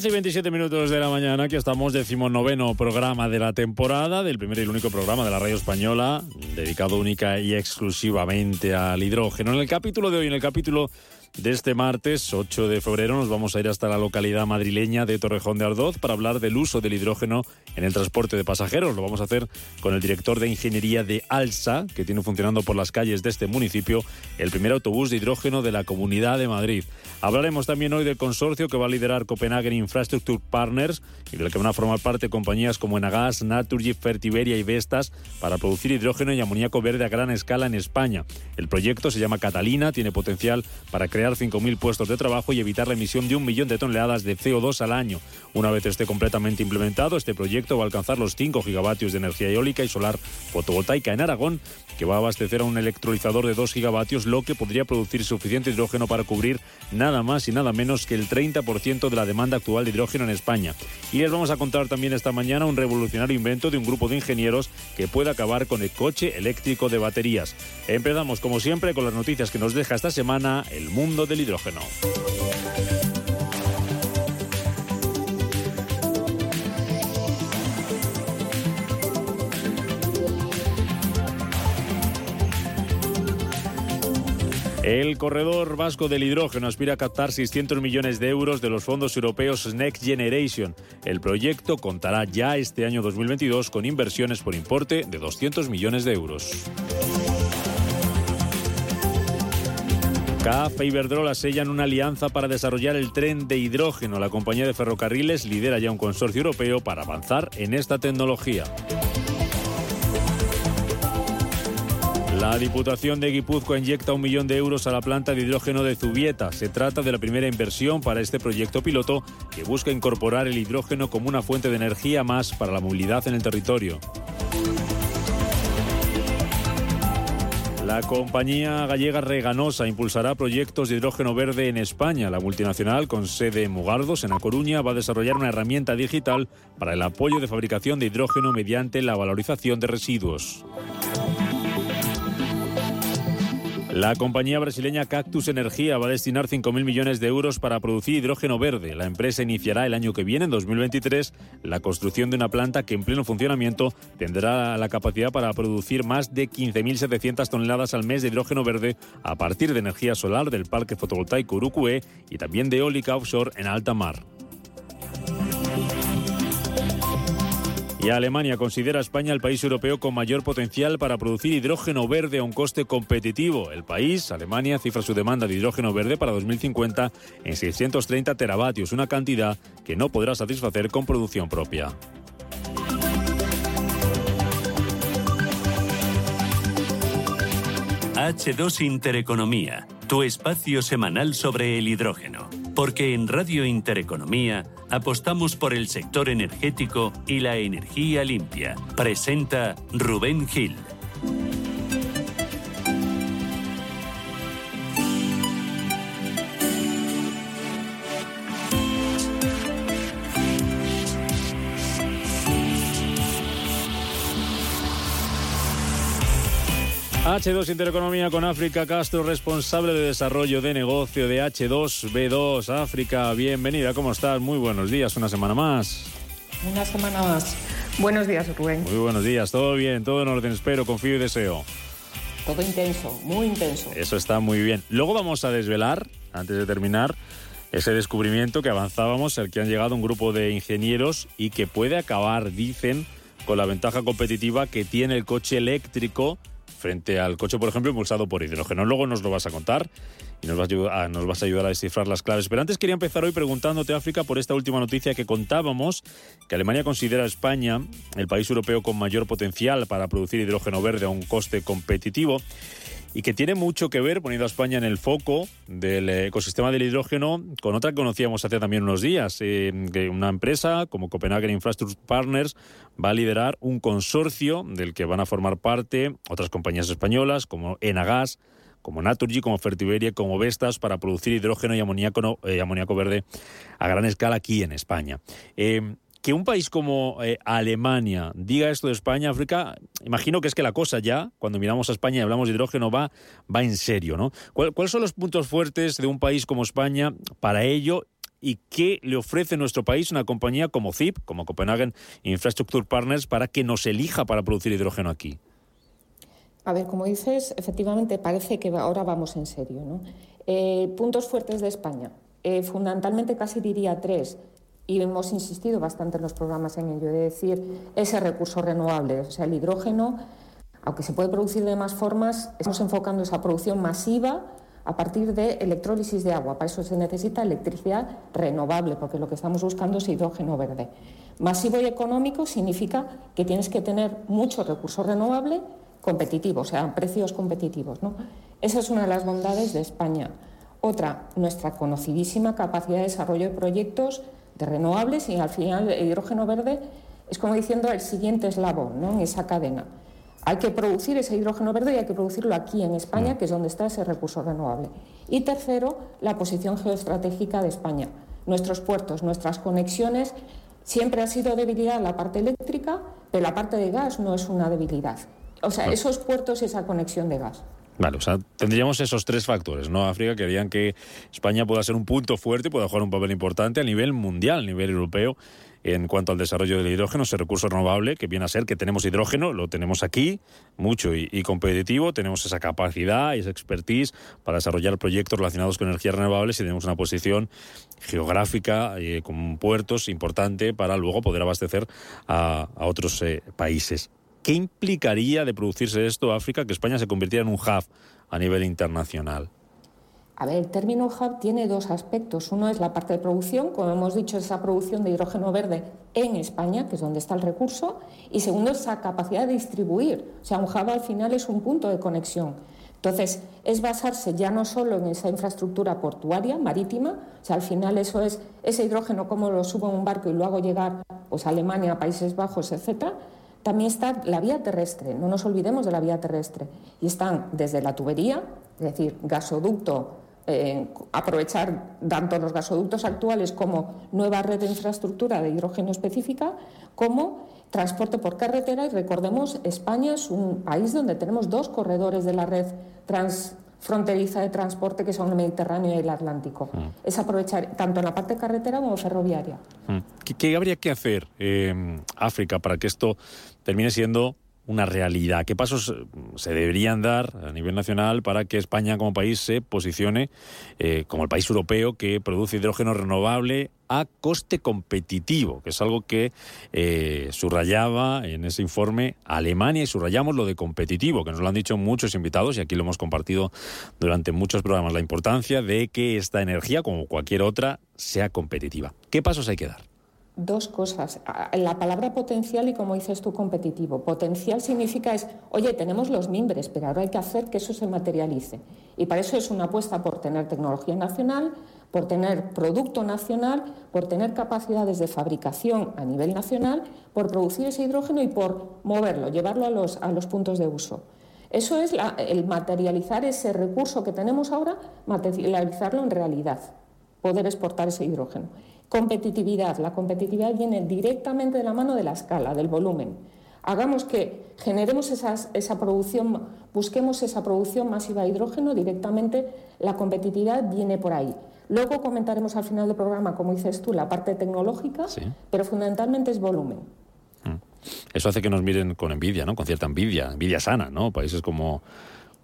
11 y 27 minutos de la mañana, aquí estamos, decimonoveno programa de la temporada, del primer y el único programa de la radio española, dedicado única y exclusivamente al hidrógeno. En el capítulo de hoy, en el capítulo de este martes 8 de febrero nos vamos a ir hasta la localidad madrileña de Torrejón de Ardoz para hablar del uso del hidrógeno en el transporte de pasajeros. Lo vamos a hacer con el director de ingeniería de ALSA, que tiene funcionando por las calles de este municipio el primer autobús de hidrógeno de la Comunidad de Madrid. Hablaremos también hoy del consorcio que va a liderar Copenhagen Infrastructure Partners y del que van a formar parte compañías como Enagas, Naturgy, Fertiberia y Vestas para producir hidrógeno y amoníaco verde a gran escala en España. El proyecto se llama Catalina, tiene potencial para crear crear 5.000 puestos de trabajo y evitar la emisión de un millón de toneladas de CO2 al año. Una vez esté completamente implementado, este proyecto va a alcanzar los 5 gigavatios de energía eólica y solar fotovoltaica en Aragón, que va a abastecer a un electrolizador de 2 gigavatios, lo que podría producir suficiente hidrógeno para cubrir nada más y nada menos que el 30% de la demanda actual de hidrógeno en España. Y les vamos a contar también esta mañana un revolucionario invento de un grupo de ingenieros que puede acabar con el coche eléctrico de baterías. Empezamos como siempre con las noticias que nos deja esta semana el mundo del hidrógeno. El corredor vasco del hidrógeno aspira a captar 600 millones de euros de los fondos europeos Next Generation. El proyecto contará ya este año 2022 con inversiones por importe de 200 millones de euros. CAF e Iberdrola sellan una alianza para desarrollar el tren de hidrógeno. La compañía de ferrocarriles lidera ya un consorcio europeo para avanzar en esta tecnología. La Diputación de Guipúzcoa inyecta un millón de euros a la planta de hidrógeno de Zubieta. Se trata de la primera inversión para este proyecto piloto que busca incorporar el hidrógeno como una fuente de energía más para la movilidad en el territorio. La compañía gallega Reganosa impulsará proyectos de hidrógeno verde en España. La multinacional, con sede en Mugardos, en A Coruña, va a desarrollar una herramienta digital para el apoyo de fabricación de hidrógeno mediante la valorización de residuos. La compañía brasileña Cactus Energía va a destinar 5.000 millones de euros para producir hidrógeno verde. La empresa iniciará el año que viene, en 2023, la construcción de una planta que en pleno funcionamiento tendrá la capacidad para producir más de 15.700 toneladas al mes de hidrógeno verde a partir de energía solar del parque fotovoltaico Urucué y también de eólica offshore en alta mar. Y Alemania considera a España el país europeo con mayor potencial para producir hidrógeno verde a un coste competitivo. El país, Alemania, cifra su demanda de hidrógeno verde para 2050 en 630 teravatios, una cantidad que no podrá satisfacer con producción propia. H2 Intereconomía, tu espacio semanal sobre el hidrógeno. Porque en Radio Intereconomía apostamos por el sector energético y la energía limpia. Presenta Rubén Gil. H2 Intereconomía con África Castro, responsable de desarrollo de negocio de H2B2. África, bienvenida, ¿cómo estás? Muy buenos días, una semana más. Una semana más. Buenos días, Rubén. Muy buenos días, todo bien, todo en orden, espero, confío y deseo. Todo intenso, muy intenso. Eso está muy bien. Luego vamos a desvelar, antes de terminar, ese descubrimiento que avanzábamos, al que han llegado un grupo de ingenieros y que puede acabar, dicen, con la ventaja competitiva que tiene el coche eléctrico frente al coche, por ejemplo, impulsado por hidrógeno. Luego nos lo vas a contar y nos vas a, ayudar, nos vas a ayudar a descifrar las claves. Pero antes quería empezar hoy preguntándote, África, por esta última noticia que contábamos, que Alemania considera a España el país europeo con mayor potencial para producir hidrógeno verde a un coste competitivo y que tiene mucho que ver, poniendo a España en el foco del ecosistema del hidrógeno, con otra que conocíamos hace también unos días, eh, que una empresa como Copenhagen Infrastructure Partners va a liderar un consorcio del que van a formar parte otras compañías españolas como Enagas, como Naturgy, como Fertiberia, como Vestas, para producir hidrógeno y amoníaco, eh, verde a gran escala aquí en España. Eh, que un país como eh, Alemania diga esto de España, África, imagino que es que la cosa ya, cuando miramos a España y hablamos de hidrógeno, va, va en serio, ¿no? ¿Cuáles son los puntos fuertes de un país como España para ello y qué le ofrece nuestro país una compañía como CIP, como Copenhagen Infrastructure Partners, para que nos elija para producir hidrógeno aquí? A ver, como dices, efectivamente parece que ahora vamos en serio. ¿no? Eh, puntos fuertes de España. Eh, fundamentalmente casi diría tres y hemos insistido bastante en los programas en ello, de decir ese recurso renovable, o sea, el hidrógeno, aunque se puede producir de más formas, estamos enfocando esa producción masiva a partir de electrólisis de agua. Para eso se necesita electricidad renovable, porque lo que estamos buscando es hidrógeno verde. Masivo y económico significa que tienes que tener mucho recurso renovable competitivo, o sea, precios competitivos. Esa es una de las bondades de España. Otra, nuestra conocidísima capacidad de desarrollo de proyectos de renovables y al final el hidrógeno verde es como diciendo el siguiente eslabón ¿no? en esa cadena. Hay que producir ese hidrógeno verde y hay que producirlo aquí en España, que es donde está ese recurso renovable. Y tercero, la posición geoestratégica de España. Nuestros puertos, nuestras conexiones, siempre ha sido debilidad la parte eléctrica, pero la parte de gas no es una debilidad. O sea, esos puertos y esa conexión de gas. Vale, o sea, tendríamos esos tres factores, ¿no? África que harían que España pueda ser un punto fuerte, pueda jugar un papel importante a nivel mundial, a nivel europeo, en cuanto al desarrollo del hidrógeno, ese recurso renovable, que viene a ser que tenemos hidrógeno, lo tenemos aquí, mucho y, competitivo, tenemos esa capacidad y esa expertise para desarrollar proyectos relacionados con energías renovables y tenemos una posición geográfica eh, con puertos importante para luego poder abastecer a, otros eh, países. ¿Qué implicaría de producirse esto África que España se convirtiera en un hub a nivel internacional? A ver, el término hub tiene dos aspectos. Uno es la parte de producción, como hemos dicho, esa producción de hidrógeno verde en España, que es donde está el recurso. Y segundo, esa capacidad de distribuir. O sea, un hub al final es un punto de conexión. Entonces, es basarse ya no solo en esa infraestructura portuaria, marítima, o sea, al final eso es ese hidrógeno, como lo subo en un barco y lo hago llegar pues, a Alemania, a Países Bajos, etcétera, también está la vía terrestre, no nos olvidemos de la vía terrestre. Y están desde la tubería, es decir, gasoducto, eh, aprovechar tanto los gasoductos actuales como nueva red de infraestructura de hidrógeno específica, como transporte por carretera. Y recordemos, España es un país donde tenemos dos corredores de la red transfronteriza de transporte que son el Mediterráneo y el Atlántico. Mm. Es aprovechar tanto en la parte carretera como ferroviaria. Mm. ¿Qué, habría que hacer, eh, África, para que esto termine siendo una realidad. ¿Qué pasos eh, se deberían dar a nivel nacional para que España como país se posicione eh, como el país europeo que produce hidrógeno renovable a coste competitivo, que es algo que eh, subrayaba en ese informe Alemania y subrayamos lo de competitivo, que nos lo han dicho muchos invitados y aquí lo hemos compartido durante muchos programas, la importancia de que esta energía, como cualquier otra, sea competitiva. ¿Qué pasos hay que dar? Dos cosas. La palabra potencial y como dices tú, competitivo. Potencial significa es, oye, tenemos los mimbres, pero ahora hay que hacer que eso se materialice. Y para eso es una apuesta por tener tecnología nacional, por tener producto nacional, por tener capacidades de fabricación a nivel nacional, por producir ese hidrógeno y por moverlo, llevarlo a los, a los puntos de uso. Eso es el materializar ese recurso que tenemos ahora, materializarlo en realidad, poder exportar ese hidrógeno. Competitividad. La competitividad viene directamente de la mano de la escala, del volumen. Hagamos que generemos esa producción, busquemos esa producción masiva de hidrógeno directamente, la competitividad viene por ahí. Luego comentaremos al final del programa, como dices tú, la parte tecnológica, pero fundamentalmente es volumen. Mm. Eso hace que nos miren con envidia, ¿no? Con cierta envidia, envidia sana, ¿no? Países como,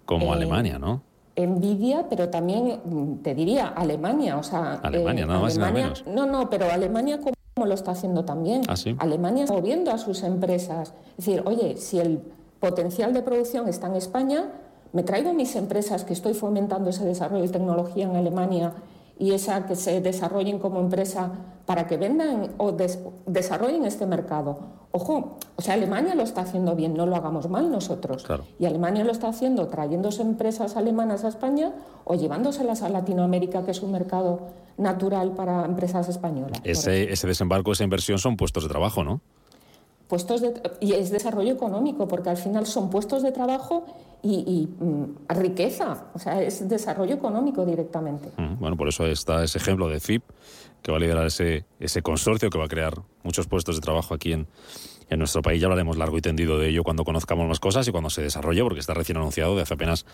como eh, Alemania, ¿no? Envidia, pero también mm, te diría Alemania, o sea, Alemania, nada más nada menos. No, no, pero Alemania como lo está haciendo también. ¿Ah, Alemania está moviendo a sus empresas. Es decir, oye, si el potencial de producción está en España, me traigo mis empresas que estoy fomentando ese desarrollo de tecnología en Alemania y esa que se desarrollen como empresa para que vendan o desarrollen este mercado. Ojo, o sea, Alemania lo está haciendo bien, no lo hagamos mal nosotros. Y Alemania lo está haciendo trayéndose empresas alemanas a España o llevándoselas a Latinoamérica, que es un mercado natural para empresas españolas. Ese, ese desembarco, esa inversión son puestos de trabajo, ¿no? Puestos de, y es desarrollo económico, porque al final son puestos de trabajo y, mm, riqueza, o sea, es desarrollo económico directamente. Mm, bueno, por eso está ese ejemplo de FIP, que va a liderar ese, ese consorcio que va a crear muchos puestos de trabajo aquí en, en nuestro país. Ya hablaremos largo y tendido de ello cuando conozcamos más cosas y cuando se desarrolle, porque está recién anunciado de hace apenas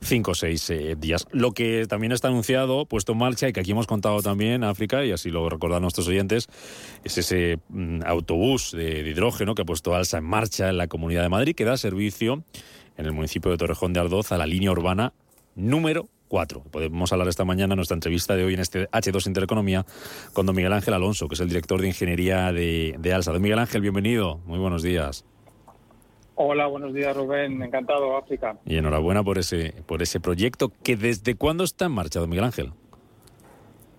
cinco o seis eh, días. Lo que también está anunciado, puesto en marcha y que aquí hemos contado también, África, y así lo recordan nuestros oyentes, es ese mm, autobús de, de, hidrógeno que ha puesto Alsa en marcha en la Comunidad de Madrid, que da servicio en el municipio de Torrejón de Ardoz a la línea urbana número 4. Podemos hablar esta mañana en nuestra entrevista de hoy en este H2 Intereconomía con don Miguel Ángel Alonso, que es el director de Ingeniería de, de ALSA. Don Miguel Ángel, bienvenido. Muy buenos días. Hola, buenos días Rubén, encantado África. Y enhorabuena por ese, por ese proyecto que desde cuándo está en marcha, don Miguel Ángel.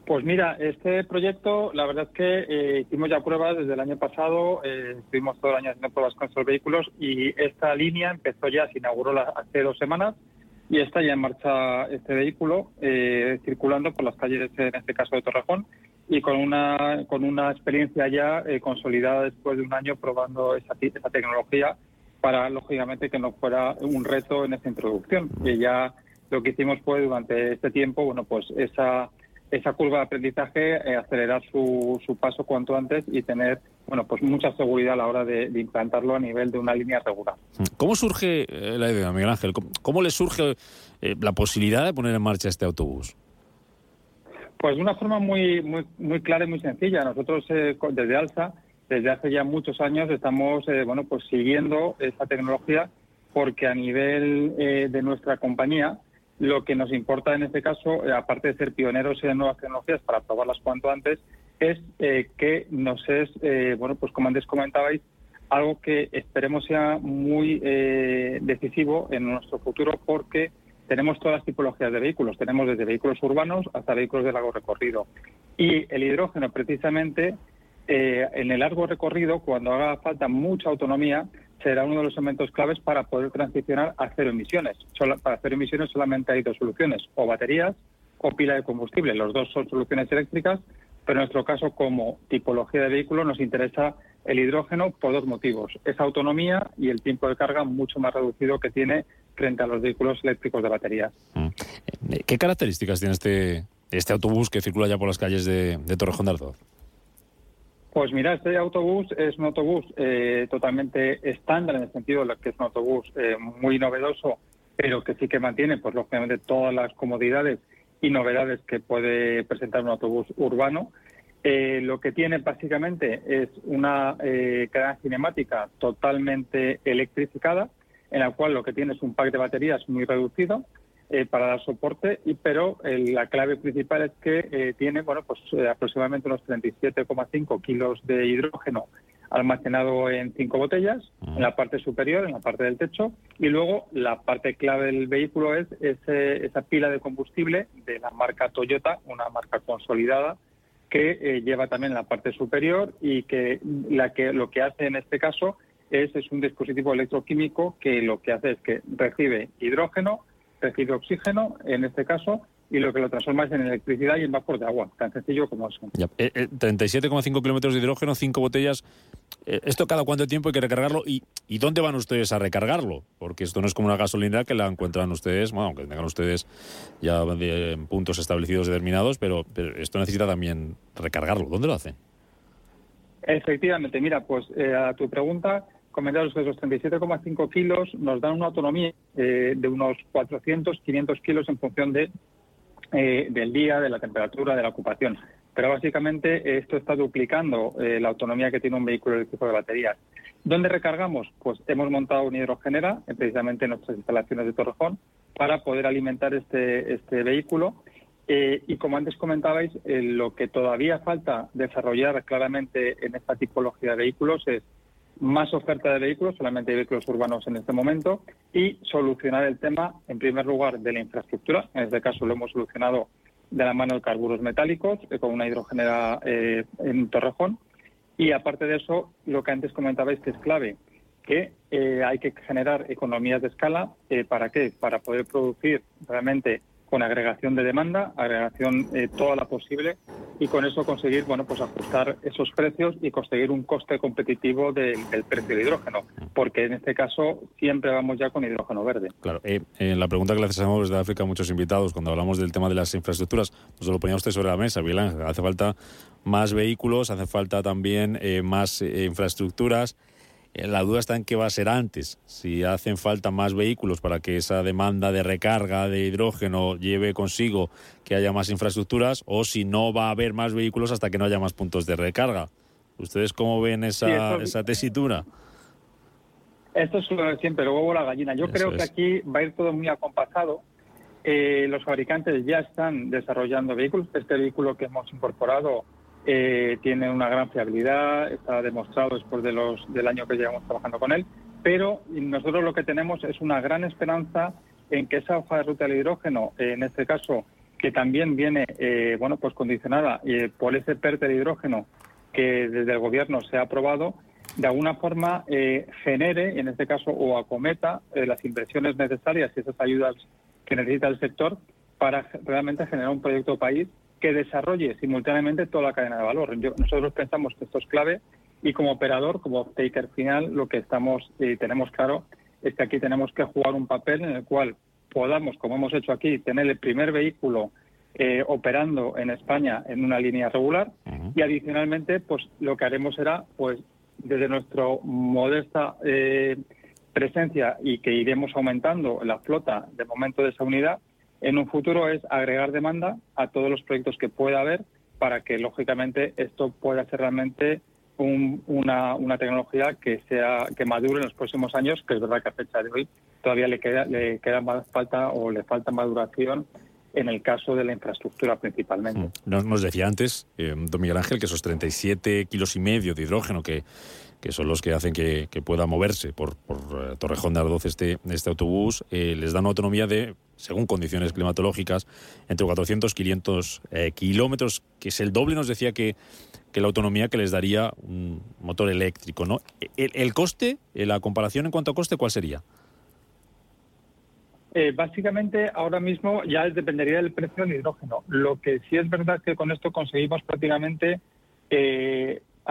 Pues mira, este proyecto, la verdad es que eh, hicimos ya pruebas desde el año pasado, eh, estuvimos todo el año haciendo pruebas con estos vehículos y esta línea empezó ya, se inauguró hace dos semanas y está ya en marcha este vehículo eh, circulando por las calles, en este caso de Torrejón, y con una, con una experiencia ya eh, consolidada después de un año probando esa, esa tecnología para, lógicamente, que no fuera un reto en esta introducción. Y ya lo que hicimos fue durante este tiempo, bueno, pues esa esa curva de aprendizaje, eh, acelerar su, su, paso cuanto antes y tener bueno pues mucha seguridad a la hora de, implantarlo a nivel de una línea regular. ¿Cómo surge eh, la idea, Miguel Ángel? ¿Cómo, le surge eh, la posibilidad de poner en marcha este autobús? Pues de una forma muy, muy, muy clara y muy sencilla. Nosotros desde ALSA, desde hace ya muchos años, estamos bueno pues siguiendo esta tecnología porque a nivel de nuestra compañía lo que nos importa en este caso, eh, aparte de ser pioneros en nuevas tecnologías para probarlas cuanto antes, es eh, que nos es, eh, bueno, pues como antes comentabais, algo que esperemos sea muy decisivo en nuestro futuro porque tenemos todas las tipologías de vehículos. Tenemos desde vehículos urbanos hasta vehículos de largo recorrido. Y el hidrógeno, precisamente, en el largo recorrido, cuando haga falta mucha autonomía, será uno de los elementos claves para poder transicionar a cero emisiones. para cero emisiones solamente hay dos soluciones, o baterías o pila de combustible. Los dos son soluciones eléctricas, pero en nuestro caso, como tipología de vehículo, nos interesa el hidrógeno por dos motivos. Esa autonomía y el tiempo de carga mucho más reducido que tiene frente a los vehículos eléctricos de baterías. Mm. ¿Qué características tiene este, este autobús que circula ya por las calles de, de Torrejón de Ardoz? Pues mira, este autobús es un autobús eh, totalmente estándar en el sentido de que es un autobús eh, muy novedoso, pero que sí que mantiene, pues lógicamente, todas las comodidades y novedades que puede presentar un autobús urbano. Eh, lo que tiene básicamente es una cadena cinemática totalmente electrificada, en la cual lo que tiene es un pack de baterías muy reducido, eh, para dar soporte, y, pero la clave principal es que eh, tiene bueno, pues, eh, aproximadamente unos 37,5 kilos de hidrógeno almacenado en cinco botellas, en la parte superior, en la parte del techo, y luego la parte clave del vehículo es ese, esa pila de combustible de la marca Toyota, una marca consolidada, que lleva también la parte superior y que, la que lo que hace en este caso es, es un dispositivo electroquímico que lo que hace es que recibe hidrógeno, recibe oxígeno, en este caso, y lo que lo transforma es en electricidad y en vapor de agua, tan sencillo como eso. 37,5 eh, eh, kilómetros de hidrógeno, 5 botellas. Eh, ¿Esto cada cuánto tiempo hay que recargarlo? ¿Y, ¿Y dónde van ustedes a recargarlo? Porque esto no es como una gasolina que la encuentran ustedes, bueno, aunque tengan ustedes ya puntos establecidos determinados, pero, pero esto necesita también recargarlo. ¿Dónde lo hacen? Efectivamente, mira, pues a tu pregunta, comentaros que esos 37,5 kilos nos dan una autonomía eh, de unos 400, 500 kilos en función de, eh, del día, de la temperatura, de la ocupación. Pero básicamente esto está duplicando eh, la autonomía que tiene un vehículo eléctrico de baterías. ¿Dónde recargamos? Pues hemos montado un hidrogenera, precisamente en nuestras instalaciones de Torrejón, para poder alimentar este, este vehículo. y como antes comentabais, lo que todavía falta desarrollar claramente en esta tipología de vehículos es más oferta de vehículos, solamente hay vehículos urbanos en este momento, y solucionar el tema, en primer lugar, de la infraestructura. En este caso lo hemos solucionado de la mano de carburos metálicos, eh, con una hidrogenera eh, en Torrejón. Y aparte de eso, lo que antes comentabais que es clave, que eh, hay que generar economías de escala. ¿Para qué? Para poder producir realmente con agregación de demanda, agregación eh, toda la posible y con eso conseguir bueno pues ajustar esos precios y conseguir un coste competitivo del, precio de hidrógeno, porque en este caso siempre vamos ya con hidrógeno verde. Claro, eh, la pregunta que le hacemos desde África a muchos invitados cuando hablamos del tema de las infraestructuras, nos lo ponía usted sobre la mesa, Vilán, hace falta más vehículos, hace falta también eh, más eh, infraestructuras. Eh, la duda está en qué va a ser antes, si hacen falta más vehículos para que esa demanda de recarga de hidrógeno lleve consigo que haya más infraestructuras o si no va a haber más vehículos hasta que no haya más puntos de recarga. ¿Ustedes cómo ven esa, esa tesitura? Esto es lo de siempre, el huevo la gallina. Yo creo que aquí va a ir todo muy acompasado. Eh, los fabricantes ya están desarrollando vehículos. Este vehículo que hemos incorporado eh, tiene una gran fiabilidad, está demostrado después de los, del año que llevamos trabajando con él, pero nosotros lo que tenemos es una gran esperanza en que esa hoja de ruta del hidrógeno, en este caso, que también viene eh, bueno pues condicionada eh, por ese PERTE de hidrógeno que desde el gobierno se ha aprobado, de alguna forma genere, en este caso, o acometa las inversiones necesarias y esas ayudas que necesita el sector para realmente generar un proyecto país que desarrolle simultáneamente toda la cadena de valor. nosotros pensamos que esto es clave y como operador, como taker final, lo que estamos y tenemos claro es que aquí tenemos que jugar un papel en el cual podamos, como hemos hecho aquí, tener el primer vehículo eh, operando en España en una línea regular y adicionalmente, pues lo que haremos será, pues desde nuestra modesta eh, presencia y que iremos aumentando la flota de momento de esa unidad, en un futuro es agregar demanda a todos los proyectos que pueda haber para que, lógicamente, esto pueda ser realmente una, una, tecnología que sea que madure en los próximos años, que es verdad que a fecha de hoy todavía le queda, le queda más falta o le falta maduración en el caso de la infraestructura principalmente. Nos, nos decía antes, eh, don Miguel Ángel, que esos 37 kilos y medio de hidrógeno que, que son los que hacen que, pueda moverse por, por eh, Torrejón de Ardoz este, este autobús, eh, les dan autonomía de, según condiciones climatológicas, entre 400 y 500 eh, kilómetros, que es el doble, nos decía que, que la autonomía que les daría un motor eléctrico. ¿no? El, coste, la comparación en cuanto a coste, ¿cuál sería? básicamente, ahora mismo ya dependería del precio del hidrógeno. Lo que sí es verdad que con esto conseguimos prácticamente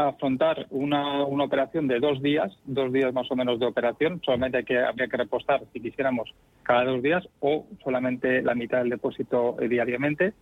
afrontar una, una operación de dos días, dos días más o menos de operación, solamente que, habría que repostar si quisiéramos cada dos días o solamente la mitad del depósito eh, diariamente.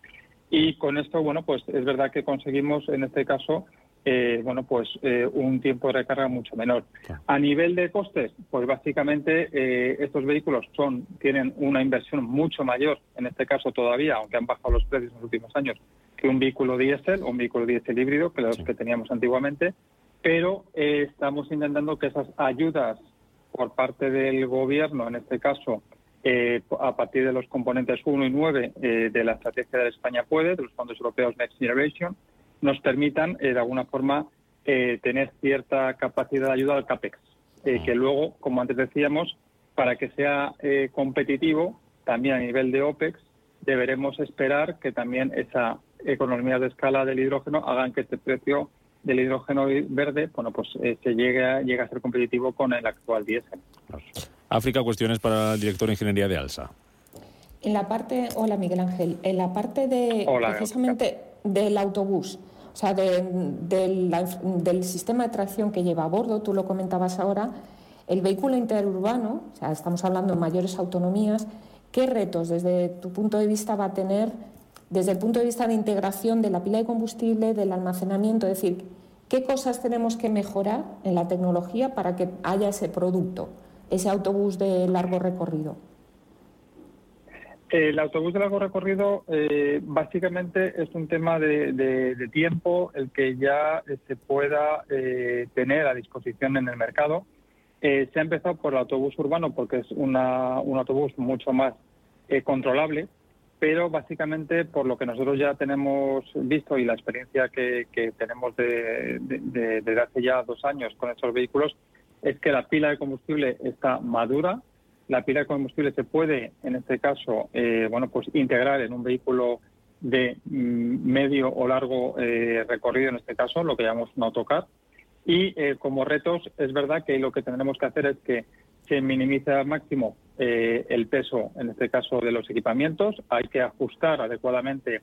Y con esto, bueno, pues es verdad que conseguimos en este caso, eh, bueno, pues eh, un tiempo de recarga mucho menor. A nivel de costes, pues básicamente estos vehículos son tienen una inversión mucho mayor, en este caso todavía, aunque han bajado los precios en los últimos años, que un vehículo diésel o un vehículo diésel híbrido, que los que teníamos antiguamente, pero eh, estamos intentando que esas ayudas por parte del gobierno, en este caso, eh, a partir de los componentes 1 y 9 eh, de la estrategia de España Puede, de los fondos europeos Next Generation, nos permitan, de alguna forma, tener cierta capacidad de ayuda al CAPEX, que luego, como antes decíamos, para que sea competitivo, también a nivel de OPEX, deberemos esperar que también esa economías de escala del hidrógeno hagan que este precio del hidrógeno verde, bueno, pues eh, se llegue a, llegue a ser competitivo con el actual diésel. África, cuestiones para el director de ingeniería de ALSA. En la parte, hola Miguel Ángel, en la parte de precisamente del autobús, o sea, del sistema de tracción que lleva a bordo, tú lo comentabas ahora, el vehículo interurbano, o sea, estamos hablando de mayores autonomías, ¿qué retos desde tu punto de vista va a tener desde el punto de vista de integración de la pila de combustible, del almacenamiento, es decir, qué cosas tenemos que mejorar en la tecnología para que haya ese producto, ese autobús de largo recorrido. El autobús de largo recorrido eh, básicamente es un tema de, tiempo el que ya eh, se pueda eh, tener a disposición en el mercado. se ha empezado por el autobús urbano porque es un autobús mucho más controlable pero básicamente por lo que nosotros ya tenemos visto y la experiencia que, tenemos desde hace ya dos años con estos vehículos, es que la pila de combustible está madura. La pila de combustible se puede, en este caso, eh, bueno, pues integrar en un vehículo de mm, medio o largo eh, recorrido, en este caso, lo que llamamos un autocar. Y eh, como retos, es verdad que lo que tendremos que hacer es que se minimice al máximo el peso, en este caso, de los equipamientos. Hay que ajustar adecuadamente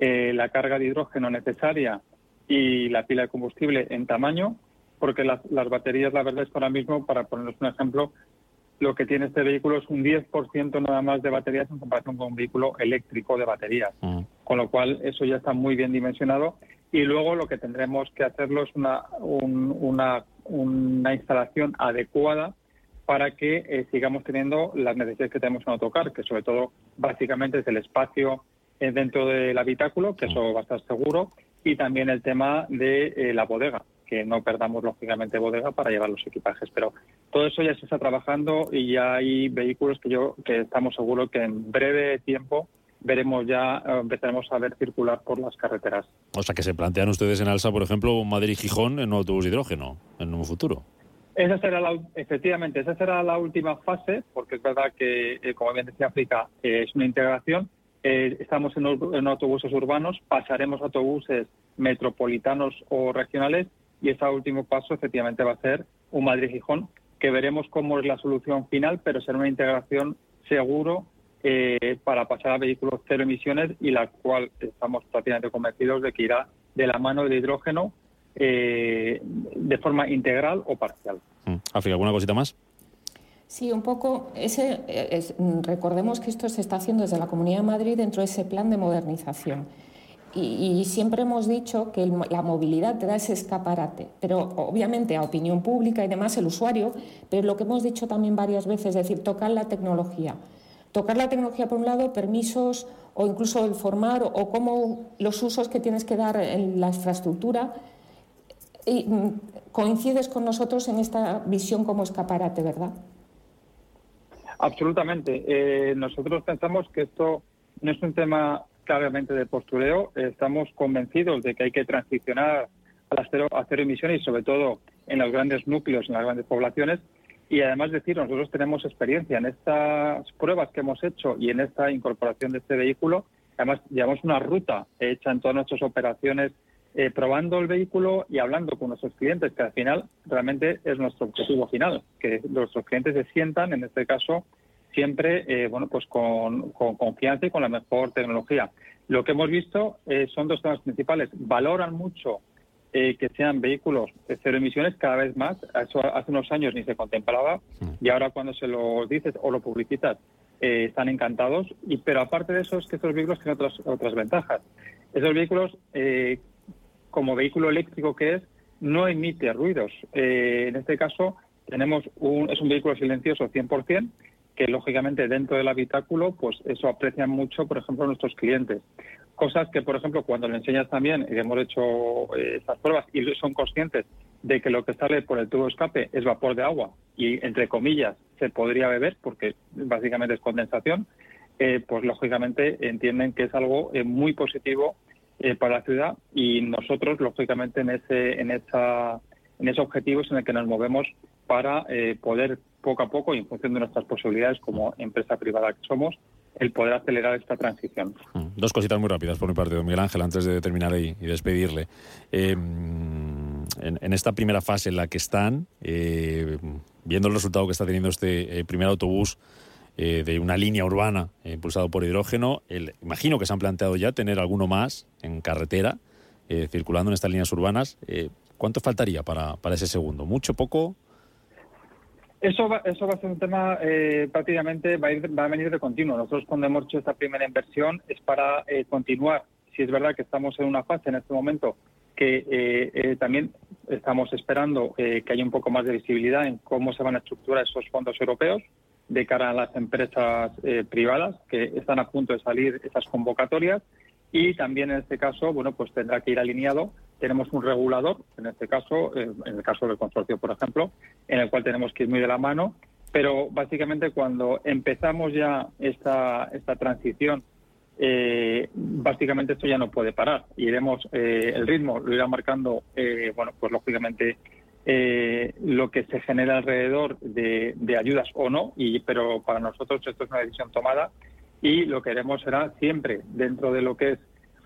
la carga de hidrógeno necesaria y la pila de combustible en tamaño, porque las, baterías, la verdad es que ahora mismo, para ponernos un ejemplo, lo que tiene este vehículo es un 10% nada más de baterías en comparación con un vehículo eléctrico de baterías. Mm. Con lo cual, eso ya está muy bien dimensionado. Y luego lo que tendremos que hacerlo es una, una, una instalación adecuada para que eh, sigamos teniendo las necesidades que tenemos en autocar, que sobre todo básicamente es el espacio eh, dentro del habitáculo, que eso va a estar seguro, y también el tema de eh, la bodega, que no perdamos lógicamente bodega para llevar los equipajes. Pero todo eso ya se está trabajando y ya hay vehículos que yo que estamos seguros que en breve tiempo veremos ya, empezaremos a ver circular por las carreteras. O sea que se plantean ustedes en Alsa, por ejemplo, Madrid-Gijón en un autobús de hidrógeno en un futuro. Esa será la, efectivamente, esa será la última fase, porque es verdad que, como bien decía África, es una integración, eh, estamos en, autobuses urbanos, pasaremos a autobuses metropolitanos o regionales y ese último paso efectivamente va a ser un Madrid-Gijón, que veremos cómo es la solución final, pero será una integración seguro eh, para pasar a vehículos cero emisiones y la cual estamos prácticamente convencidos de que irá de la mano del hidrógeno eh, de forma integral o parcial. Mm. ¿alguna cosita más? Sí, un poco. Ese, recordemos que esto se está haciendo desde la Comunidad de Madrid dentro de ese plan de modernización. Y, siempre hemos dicho que la movilidad te da ese escaparate, pero obviamente a opinión pública y demás el usuario, pero lo que hemos dicho también varias veces, es decir, tocar la tecnología. Tocar la tecnología por un lado, permisos o incluso el formar o cómo los usos que tienes que dar en la infraestructura. Y, mm, coincides con nosotros en esta visión como escaparate, ¿verdad? Absolutamente. Eh, nosotros pensamos que esto no es un tema claramente de postureo. Estamos convencidos de que hay que transicionar a, las cero, a cero emisiones y sobre todo en los grandes núcleos, en las grandes poblaciones. Y además decir, nosotros tenemos experiencia en estas pruebas que hemos hecho y en esta incorporación de este vehículo. Además, llevamos una ruta hecha en todas nuestras operaciones eh, probando el vehículo y hablando con nuestros clientes, que al final realmente es nuestro objetivo final, que nuestros clientes se sientan, en este caso, siempre eh, bueno pues con, confianza y con la mejor tecnología. Lo que hemos visto eh, son dos temas principales. Valoran mucho que sean vehículos de cero emisiones cada vez más. Eso hace unos años ni se contemplaba y ahora cuando se lo dices o lo publicitas están encantados. Y pero aparte de eso es que estos vehículos tienen otras otras ventajas. Esos vehículos como vehículo eléctrico que es, no emite ruidos. Eh, en este caso, tenemos un, es un vehículo silencioso 100%, que lógicamente dentro del habitáculo, pues eso aprecian mucho, por ejemplo, nuestros clientes. Cosas que, por ejemplo, cuando le enseñas también, y hemos hecho eh, estas pruebas y son conscientes de que lo que sale por el tubo de escape es vapor de agua y, entre comillas, se podría beber porque básicamente es condensación, eh, pues lógicamente entienden que es algo muy positivo eh, para la ciudad y nosotros, lógicamente, en ese, en esa, en ese objetivo es en el que nos movemos para eh, poder poco a poco y en función de nuestras posibilidades como empresa privada que somos, el poder acelerar esta transición. Mm, dos cositas muy rápidas por mi parte, don Miguel Ángel, antes de terminar y, despedirle. Eh, en, esta primera fase en la que están, viendo el resultado que está teniendo este primer autobús eh, de una línea urbana eh, impulsado por hidrógeno. Imagino que se han planteado ya tener alguno más en carretera, eh, circulando en estas líneas urbanas. ¿Cuánto faltaría para, para ese segundo? ¿Mucho, poco? Eso va, eso va a ser un tema prácticamente, va a, ir, va a venir de continuo. Nosotros cuando hemos hecho esta primera inversión es para continuar. Si es verdad que estamos en una fase en este momento que también estamos esperando que haya un poco más de visibilidad en cómo se van a estructurar esos fondos europeos de cara a las empresas eh, privadas que están a punto de salir esas convocatorias y también en este caso, bueno, pues tendrá que ir alineado. Tenemos un regulador, en este caso, eh, en el caso del consorcio, por ejemplo, en el cual tenemos que ir muy de la mano, pero básicamente cuando empezamos ya esta, esta transición, eh, básicamente esto ya no puede parar. Iremos, el ritmo lo irá marcando, bueno, pues lógicamente eh, lo que se genera alrededor de, ayudas o no, y, pero para nosotros esto es una decisión tomada y lo que haremos será siempre dentro de lo que es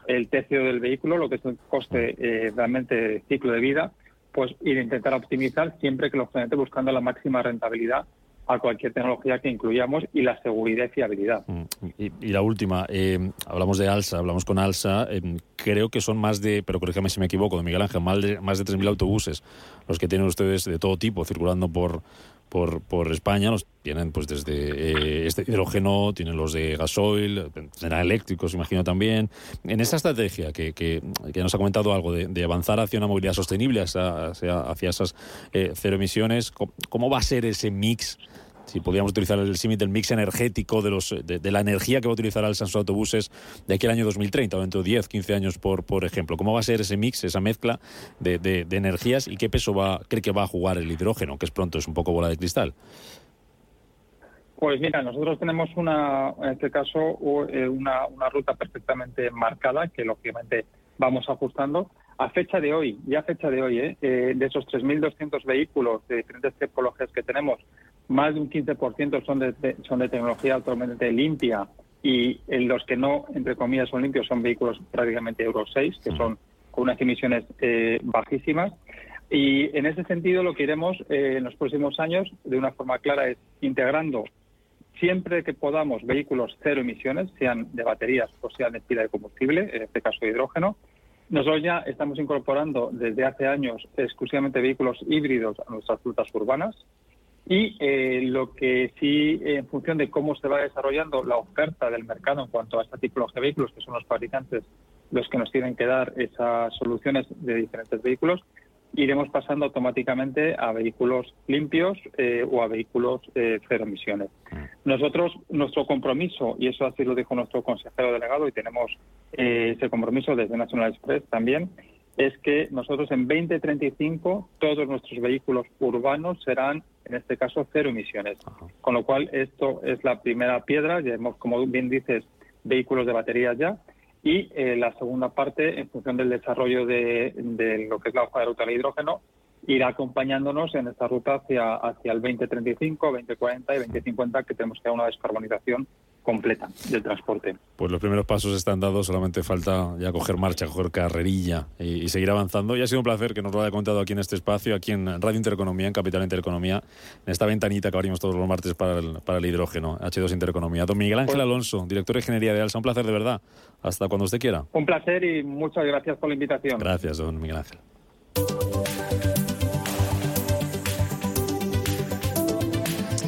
el tercio del vehículo, lo que es el coste eh, realmente de ciclo de vida, pues ir a intentar optimizar siempre que lógicamente buscando la máxima rentabilidad a cualquier tecnología que incluyamos y la seguridad y fiabilidad. Mm, y, la última, eh, hablamos de Alsa, hablamos con Alsa, eh, creo que son más de, pero corrígame si me equivoco, de Miguel Ángel, más de, más de 3.000 autobuses los que tienen ustedes de todo tipo circulando por, por, por España. Los tienen pues desde eh, este hidrógeno, tienen los de gasoil, serán eléctricos, imagino también. En esta estrategia que, que, nos ha comentado algo de, avanzar hacia una movilidad sostenible, hacia, esas eh, cero emisiones, ¿cómo, va a ser ese mix? Si podríamos utilizar el símil del mix energético de, los, de, la energía que va a utilizar el sus autobuses de aquí al año 2030 o dentro de 10, 15 años, por, por ejemplo. ¿Cómo va a ser ese mix, esa mezcla de, de, energías y qué peso va, cree que va a jugar el hidrógeno, que es pronto, es un poco bola de cristal? Pues mira, nosotros tenemos una, en este caso, eh, una, una ruta perfectamente marcada que lógicamente vamos ajustando. A fecha de hoy, ya a fecha de hoy, ¿eh? eh de esos 3.200 vehículos de diferentes tipologías que tenemos, más de un 15% son de, son de tecnología totalmente limpia y en los que no, entre comillas, son limpios son vehículos prácticamente Euro 6, que son con unas emisiones eh, bajísimas. Y en ese sentido lo que iremos eh, en los próximos años, de una forma clara, es integrando siempre que podamos vehículos cero emisiones, sean de baterías o sean de pila de combustible, en este caso de hidrógeno. Nosotros ya estamos incorporando desde hace años exclusivamente vehículos híbridos a nuestras rutas urbanas y eh, lo que sí, en función de cómo se va desarrollando la oferta del mercado en cuanto a esta tipología de vehículos, que son los fabricantes los que nos tienen que dar esas soluciones de diferentes vehículos, iremos pasando automáticamente a vehículos limpios eh, o a vehículos eh, cero emisiones. Mm. Nosotros, nuestro compromiso, y eso así lo dijo nuestro consejero delegado, y tenemos ese compromiso desde National Express también, es que nosotros en 2035 todos nuestros vehículos urbanos serán, en este caso, cero emisiones. Con lo cual, esto es la primera piedra. Ya hemos, como bien dices, vehículos de baterías ya. Y eh, la segunda parte, en función del desarrollo de, lo que es la hoja de ruta del hidrógeno, irá acompañándonos en esta ruta hacia, hacia el 2035, 2040 y 2050, que tenemos que dar una descarbonización completa del transporte. Pues los primeros pasos están dados, solamente falta ya coger marcha, coger carrerilla y, seguir avanzando. Y ha sido un placer que nos lo haya contado aquí en este espacio, aquí en Radio Intereconomía, en Capital Intereconomía, en esta ventanita que abrimos todos los martes para el, para el hidrógeno, H2 Intereconomía. Don Miguel Ángel pues- Alonso, director de Ingeniería de Alsa, un placer de verdad. Hasta cuando usted quiera. Un placer y muchas gracias por la invitación. Gracias, don Miguel Ángel.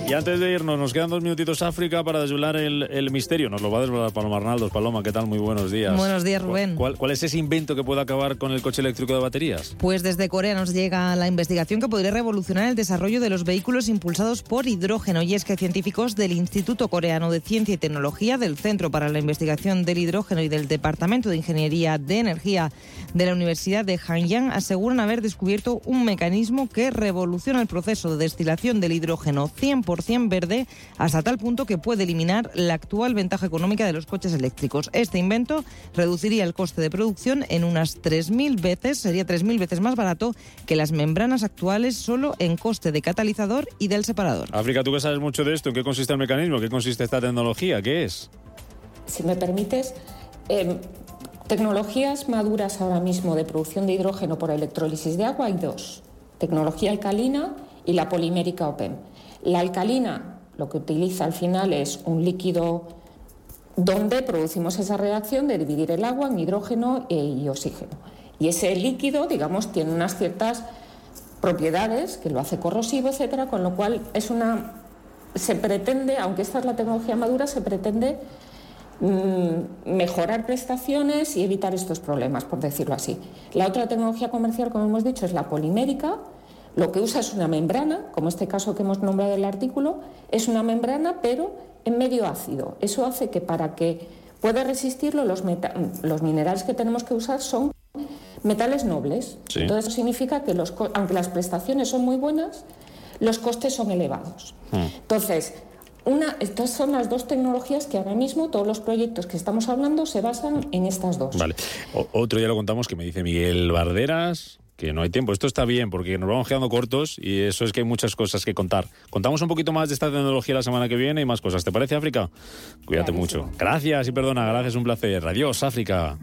Y antes de irnos, nos quedan dos minutitos África para desvelar el, misterio. Nos lo va a desvelar Paloma Arnaldos. Paloma, ¿qué tal? Muy buenos días. Buenos días, Rubén. ¿Cuál, es ese invento que puede acabar con el coche eléctrico de baterías? Pues desde Corea nos llega la investigación que podría revolucionar el desarrollo de los vehículos impulsados por hidrógeno. Y es que científicos del Instituto Coreano de Ciencia y Tecnología, del Centro para la Investigación del Hidrógeno y del Departamento de Ingeniería de Energía de la Universidad de Hanyang aseguran haber descubierto un mecanismo que revoluciona el proceso de destilación del hidrógeno 100% verde hasta tal punto que puede eliminar la actual ventaja económica de los coches eléctricos. Este invento reduciría el coste de producción en unas 3.000 veces, sería 3.000 veces más barato que las membranas actuales solo en coste de catalizador y del separador. África, tú que sabes mucho de esto, ¿en qué consiste el mecanismo? ¿Qué consiste esta tecnología? ¿Qué es? Si me permites, em, tecnologías maduras ahora mismo de producción de hidrógeno por electrólisis de agua hay dos, tecnología alcalina y la polimérica OPEM. La alcalina lo que utiliza al final es un líquido donde producimos esa reacción de dividir el agua en hidrógeno y oxígeno. Y ese líquido, digamos, tiene unas ciertas propiedades que lo hace corrosivo, etcétera, con lo cual es una se pretende, aunque esta es la tecnología madura, se pretende mm, mejorar prestaciones y evitar estos problemas, por decirlo así. La otra tecnología comercial, como hemos dicho, es la polimérica, lo que usa es una membrana, como este caso que hemos nombrado en el artículo, es una membrana pero en medio ácido. Eso hace que para que pueda resistirlo los, los minerales que tenemos que usar son metales nobles. Entonces eso significa que los, aunque las prestaciones son muy buenas, los costes son elevados. Hmm. Entonces, una, estas son las dos tecnologías que ahora mismo todos los proyectos que estamos hablando se basan en estas dos. Vale. otro día lo contamos que me dice Miguel Barderas, que no hay tiempo. Esto está bien porque nos vamos quedando cortos y eso es que hay muchas cosas que contar. Contamos un poquito más de esta tecnología la semana que viene y más cosas. ¿Te parece, África? Cuídate mucho. Gracias y perdona, gracias, un placer. Adiós, África.